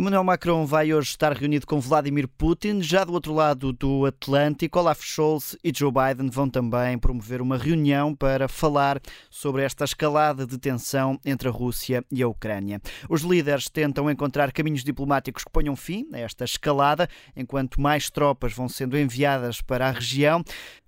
Emmanuel Macron vai hoje estar reunido com Vladimir Putin. Já do outro lado do Atlântico, Olaf Scholz e Joe Biden vão também promover uma reunião para falar sobre esta escalada de tensão entre a Rússia e a Ucrânia. Os líderes tentam encontrar caminhos diplomáticos que ponham fim a esta escalada, enquanto mais tropas vão sendo enviadas para a região.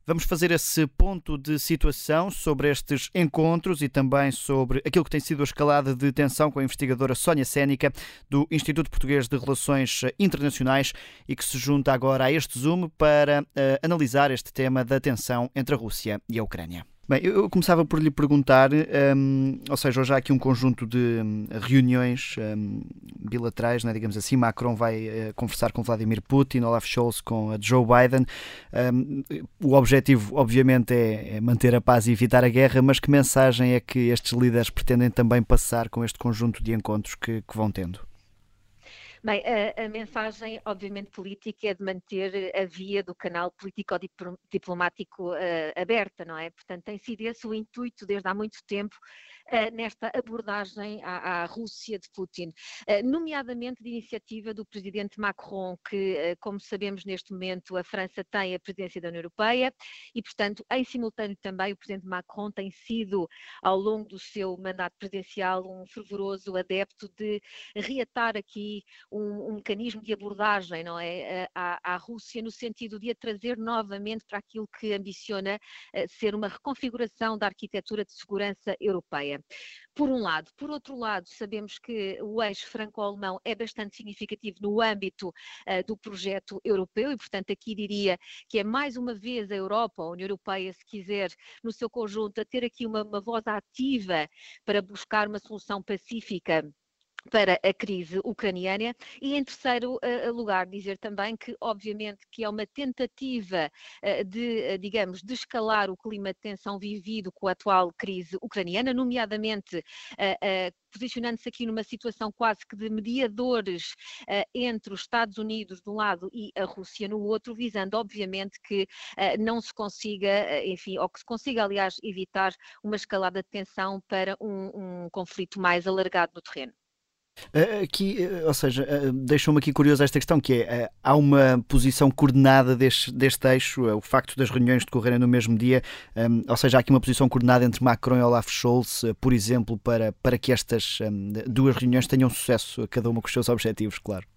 Vamos fazer esse ponto de situação sobre estes encontros e também sobre aquilo que tem sido a escalada de tensão com a investigadora Sónia Sénica, do Instituto Português de Relações Internacionais, e que se junta agora a este Zoom para uh, analisar este tema da tensão entre a Rússia e a Ucrânia. Bem, eu começava por lhe perguntar, um, ou seja, hoje há aqui um conjunto de hum, reuniões um, bilaterais, né, digamos assim. Macron vai uh, conversar com Vladimir Putin, Olaf Scholz com Joe Biden. Um, o objetivo, obviamente, é, é, manter a paz e evitar a guerra, mas que mensagem é que estes líderes pretendem também passar com este conjunto de encontros que, que vão tendo? Bem, a, a, mensagem, obviamente, política é de manter a via do canal político-diplomático uh, aberta, não é? Portanto, tem sido esse o intuito desde há muito tempo uh, nesta abordagem à, à, Rússia de Putin, uh, nomeadamente de iniciativa do presidente Macron, que, como sabemos neste momento, a França tem a presidência da União Europeia e, portanto, em simultâneo também o presidente Macron tem sido, ao longo do seu mandato presidencial, um fervoroso adepto de reatar aqui um, um, mecanismo de abordagem não é, à, à, Rússia no sentido de a trazer novamente para aquilo que ambiciona uh, ser uma reconfiguração da arquitetura de segurança europeia. Por um lado. Por outro lado, sabemos que o eixo franco-alemão é bastante significativo no âmbito uh, do projeto europeu e, portanto, aqui diria que é mais uma vez a Europa, a União Europeia, se quiser, no seu conjunto, a ter aqui uma, uma voz ativa para buscar uma solução pacífica para a crise ucraniana e em terceiro uh, lugar dizer também que obviamente que é uma tentativa uh, de, uh, digamos, de escalar o clima de tensão vivido com a atual crise ucraniana, nomeadamente posicionando-se aqui numa situação quase que de mediadores entre os Estados Unidos de um lado e a Rússia no outro, visando obviamente que não se consiga, enfim, ou que se consiga aliás evitar uma escalada de tensão para um, um conflito mais alargado no terreno. Eh, aqui, eh, ou seja, eh, deixou-me aqui curioso esta questão, que é, há uma posição coordenada deste, deste eixo, o facto das reuniões decorrerem no mesmo dia, ou seja, há aqui uma posição coordenada entre Macron e Olaf Scholz, por exemplo, para, para que estas duas reuniões tenham sucesso, cada uma com os seus objetivos, claro.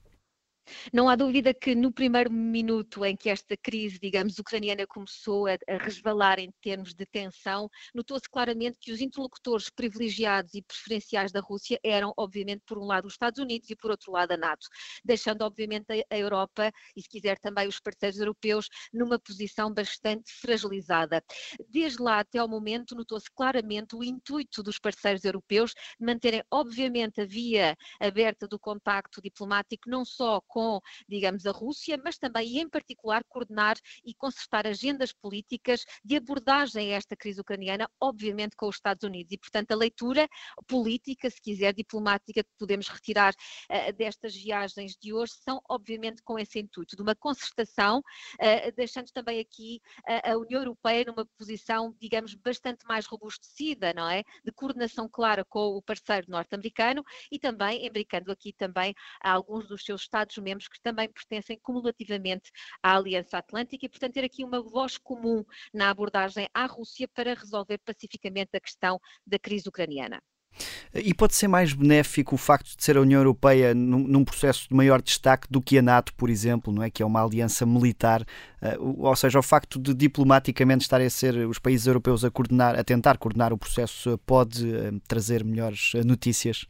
Não há dúvida que no primeiro minuto em que esta crise, digamos, ucraniana começou a, a resvalar em termos de tensão, notou-se claramente que os interlocutores privilegiados e preferenciais da Rússia eram, obviamente, por um lado os Estados Unidos e por outro lado a NATO, deixando, obviamente, a, a Europa e, se quiser, também os parceiros europeus numa posição bastante fragilizada. Desde lá até ao momento, notou-se claramente o intuito dos parceiros europeus de manterem, obviamente, a via aberta do contacto diplomático, não só com, digamos, a Rússia, mas também, e em particular, coordenar e consertar agendas políticas de abordagem a esta crise ucraniana, obviamente com os Estados Unidos. E, portanto, a leitura política, se quiser, diplomática, que podemos retirar uh, destas viagens de hoje, são, obviamente, com esse intuito de uma concertação, uh, deixando também aqui uh, a União Europeia numa posição, digamos, bastante mais robustecida, não é? De coordenação clara com o parceiro norte-americano e também, embricando aqui também alguns dos seus Estados membros que também pertencem cumulativamente à Aliança Atlântica e, portanto, ter aqui uma voz comum na abordagem à Rússia para resolver pacificamente a questão da crise ucraniana. E pode ser mais benéfico o facto de ser a União Europeia num, num, processo de maior destaque do que a NATO, por exemplo, não é? que é uma aliança militar, uh, ou seja, o facto de diplomaticamente estarem a ser os países europeus a coordenar, a tentar coordenar o processo, pode uh, trazer melhores notícias?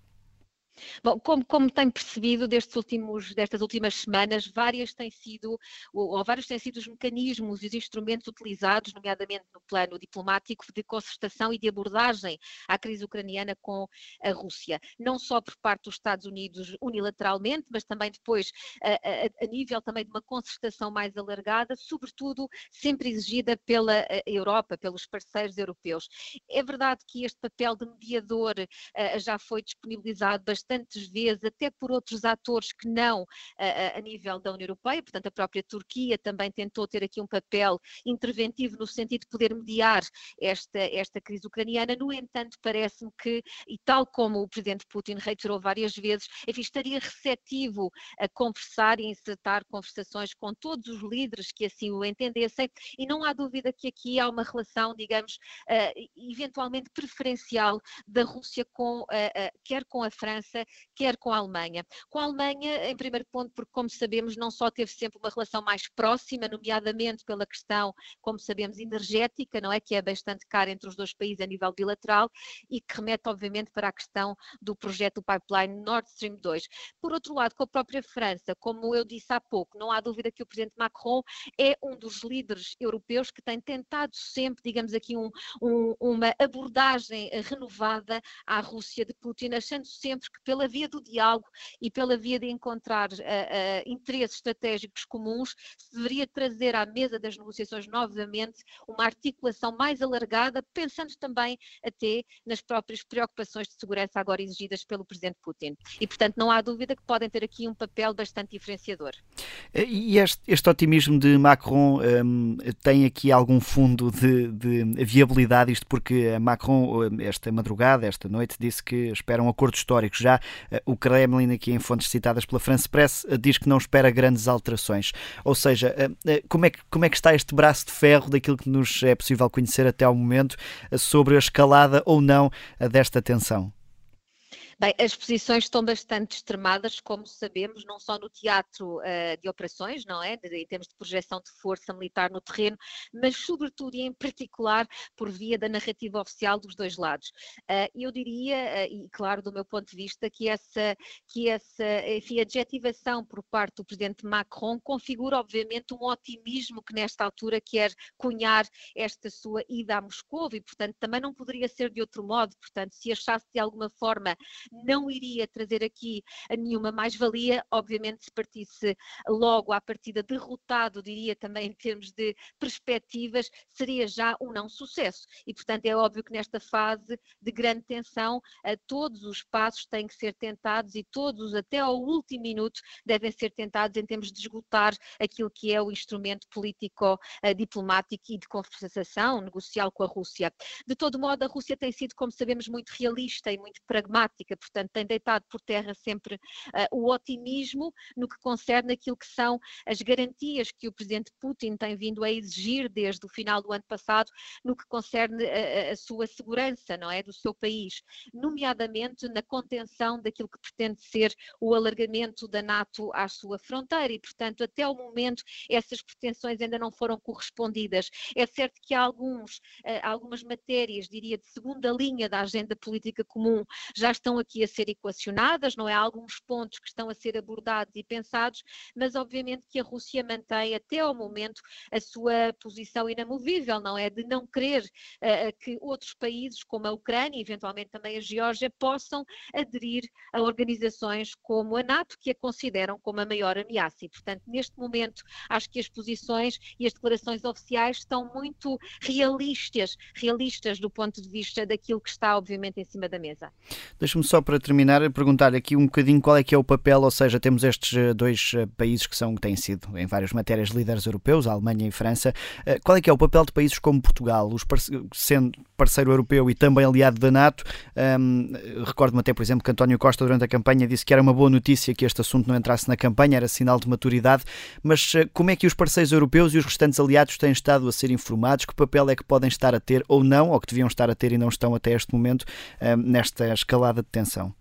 Bom, como, como tem percebido últimos, destas últimas semanas, várias têm sido, ou, ou, vários têm sido os mecanismos e os instrumentos utilizados, nomeadamente no plano diplomático, de concertação e de abordagem à crise ucraniana com a Rússia. Não só por parte dos Estados Unidos unilateralmente, mas também depois a, a, a nível também de uma concertação mais alargada, sobretudo sempre exigida pela Europa, pelos parceiros europeus. É verdade que este papel de mediador uh, já foi disponibilizado bastante bastantes vezes, até por outros atores que não a, a nível da União Europeia, portanto, a própria Turquia também tentou ter aqui um papel interventivo no sentido de poder mediar esta, esta crise ucraniana. No entanto, parece-me que, e tal como o presidente Putin reiterou várias vezes, enfim, estaria receptivo a conversar e encetar conversações com todos os líderes que assim o entendessem, e não há dúvida que aqui há uma relação, digamos, uh, eventualmente preferencial da Rússia com, uh, uh, quer com a França, quer com a Alemanha. Com a Alemanha, em primeiro ponto, porque, como sabemos, não só teve sempre uma relação mais próxima, nomeadamente pela questão, como sabemos, energética, não é? Que é bastante cara entre os dois países a nível bilateral e que remete, obviamente, para a questão do projeto do pipeline Nord Stream 2. Por outro lado, com a própria França, como eu disse há pouco, não há dúvida que o presidente Macron é um dos líderes europeus que tem tentado sempre, digamos aqui, um, um, uma abordagem renovada à Rússia de Putin, achando sempre que pela via do diálogo e pela via de encontrar uh, uh, interesses estratégicos comuns, se deveria trazer à mesa das negociações novamente uma articulação mais alargada, pensando também até nas próprias preocupações de segurança agora exigidas pelo presidente Putin. E, portanto, não há dúvida que podem ter aqui um papel bastante diferenciador. E este, este otimismo de Macron um, tem aqui algum fundo de, de, viabilidade, isto porque Macron, esta madrugada, esta noite, disse que espera um acordo histórico. Já uh, o Kremlin, aqui em fontes citadas pela France Press, uh, diz que não espera grandes alterações. Ou seja, uh, como, é que, como é que está este braço de ferro daquilo que nos é possível conhecer até ao momento sobre a escalada ou não desta tensão? Bem, as posições estão bastante extremadas, como sabemos, não só no teatro uh, de operações, não é? Em termos de projeção de força militar no terreno, mas sobretudo e em particular por via da narrativa oficial dos dois lados. Uh, eu diria, uh, e claro, do meu ponto de vista, que essa, que essa enfim, adjetivação por parte do presidente Macron configura, obviamente, um otimismo que nesta altura quer cunhar esta sua ida a Moscou e, portanto, também não poderia ser de outro modo. Portanto, se achasse de alguma forma não iria trazer aqui nenhuma mais-valia, obviamente se partisse logo à partida derrotado, diria também em termos de perspectivas, seria já um não sucesso. E portanto é óbvio que nesta fase de grande tensão, todos os passos têm que ser tentados e todos, até ao último minuto, devem ser tentados em termos de esgotar aquilo que é o instrumento político diplomático e de conversação negocial com a Rússia. De todo modo, a Rússia tem sido, como sabemos, muito realista e muito pragmática portanto, tem deitado por terra sempre uh, o otimismo no que concerne aquilo que são as garantias que o presidente Putin tem vindo a exigir desde o final do ano passado no que concerne a, a sua segurança, não é, do seu país, nomeadamente na contenção daquilo que pretende ser o alargamento da NATO à sua fronteira e, portanto, até ao momento essas pretensões ainda não foram correspondidas. É certo que há alguns, algumas matérias, diria, de segunda linha da agenda política comum já estão aqui a ser equacionadas, não é? Há alguns pontos que estão a ser abordados e pensados, mas obviamente que a Rússia mantém até ao momento a sua posição inamovível, não é? De não querer uh, que outros países, como a Ucrânia eventualmente também a Geórgia, possam aderir a organizações como a NATO, que a consideram como a maior ameaça. E, portanto, neste momento, acho que as posições e as declarações oficiais estão muito realistas, realistas do ponto de vista daquilo que está, obviamente, em cima da mesa. Deixa-me só para terminar perguntar aqui um bocadinho qual é que é o papel, ou seja, temos estes eh, dois eh, países que são que têm sido em várias matérias líderes europeus, a Alemanha e a França. Eh, qual é que é o papel de países como Portugal, os sendo parceiro europeu e também aliado da NATO? Um, Recordo-me até, por exemplo, que António Costa durante a campanha disse que era uma boa notícia que este assunto não entrasse na campanha, era sinal de maturidade. Mas como é que os parceiros europeus e os restantes aliados têm estado a ser informados? Que papel é que podem estar a ter ou não, ou que deviam estar a ter e não estão até este momento um, nesta escalada de tensão?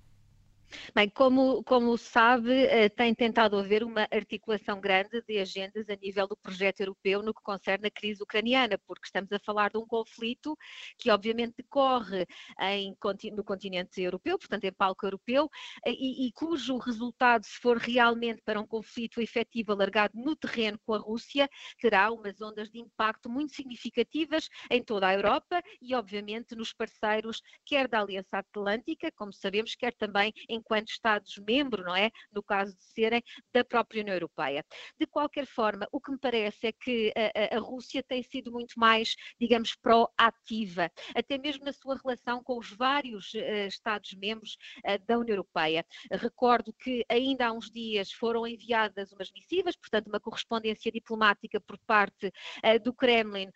Bem, como, como sabe, eh, tem tentado haver uma articulação grande de agendas a nível do projeto europeu no que concerne a crise ucraniana, porque estamos a falar de um conflito que obviamente decorre em, no continente europeu, portanto em palco europeu, eh, e, e cujo resultado, se for realmente para um conflito efetivo alargado no terreno com a Rússia, terá umas ondas de impacto muito significativas em toda a Europa e obviamente nos parceiros, quer da Aliança Atlântica, como sabemos, quer também em enquanto Estados-membro, não é? No caso de serem da própria União Europeia. De qualquer forma, o que me parece é que a, a, a Rússia tem sido muito mais, digamos, proativa, até mesmo na sua relação com os vários uh, Estados-membros uh, da União Europeia. Recordo que ainda há uns dias foram enviadas umas missivas, portanto, uma correspondência diplomática por parte uh, do Kremlin,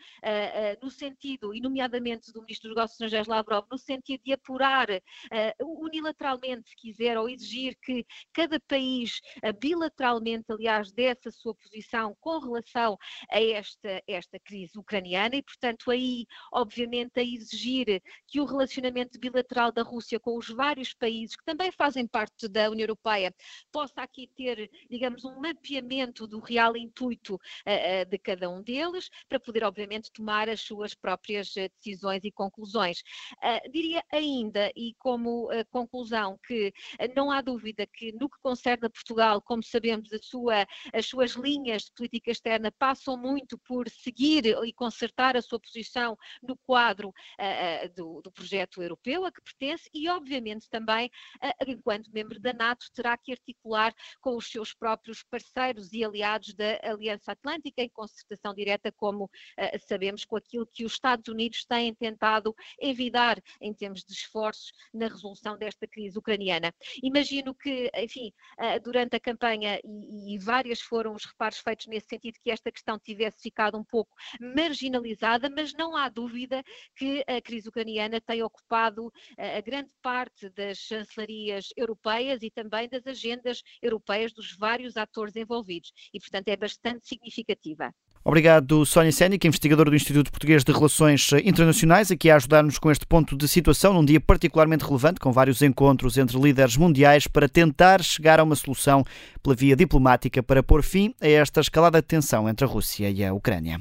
no sentido, e nomeadamente do Ministro dos Negócios Estrangeiros Lavrov, no sentido de apurar unilateralmente, se quiser, ou exigir que cada país bilateralmente, aliás, desse a sua posição com relação a esta, esta crise ucraniana e, portanto, aí, obviamente, a exigir que o relacionamento bilateral da Rússia com os vários países que também fazem parte da União Europeia possa aqui ter, digamos, um mapeamento do real intuito uh, uh, de cada um deles, para poder, obviamente, tomar as suas próprias uh, decisões e conclusões. diria ainda, e como conclusão, que não há dúvida que no que concerne a Portugal, como sabemos, sua, as suas linhas de política externa passam muito por seguir e consertar a sua posição no quadro uh, do, do, projeto europeu a que pertence e, obviamente, também, uh, enquanto membro da NATO, terá que articular com os seus próprios parceiros e aliados da Aliança Atlântica, em concertação direta, como uh, sabemos, com aquilo que os Estados Unidos têm tentado evitar em termos de esforços na resolução desta crise ucraniana. Imagino que, enfim, durante a campanha, e, e várias foram os reparos feitos nesse sentido, que esta questão tivesse ficado um pouco marginalizada, mas não há dúvida que a crise ucraniana tem ocupado a grande parte das chancelarias europeias e também das agendas europeias dos vários atores envolvidos e, portanto, é bastante significativa. Obrigado, Sónia Sénica, investigadora do Instituto Português de Relações Internacionais, aqui a ajudar-nos com este ponto de situação num dia particularmente relevante, com vários encontros entre líderes mundiais para tentar chegar a uma solução pela via diplomática para pôr fim a esta escalada de tensão entre a Rússia e a Ucrânia.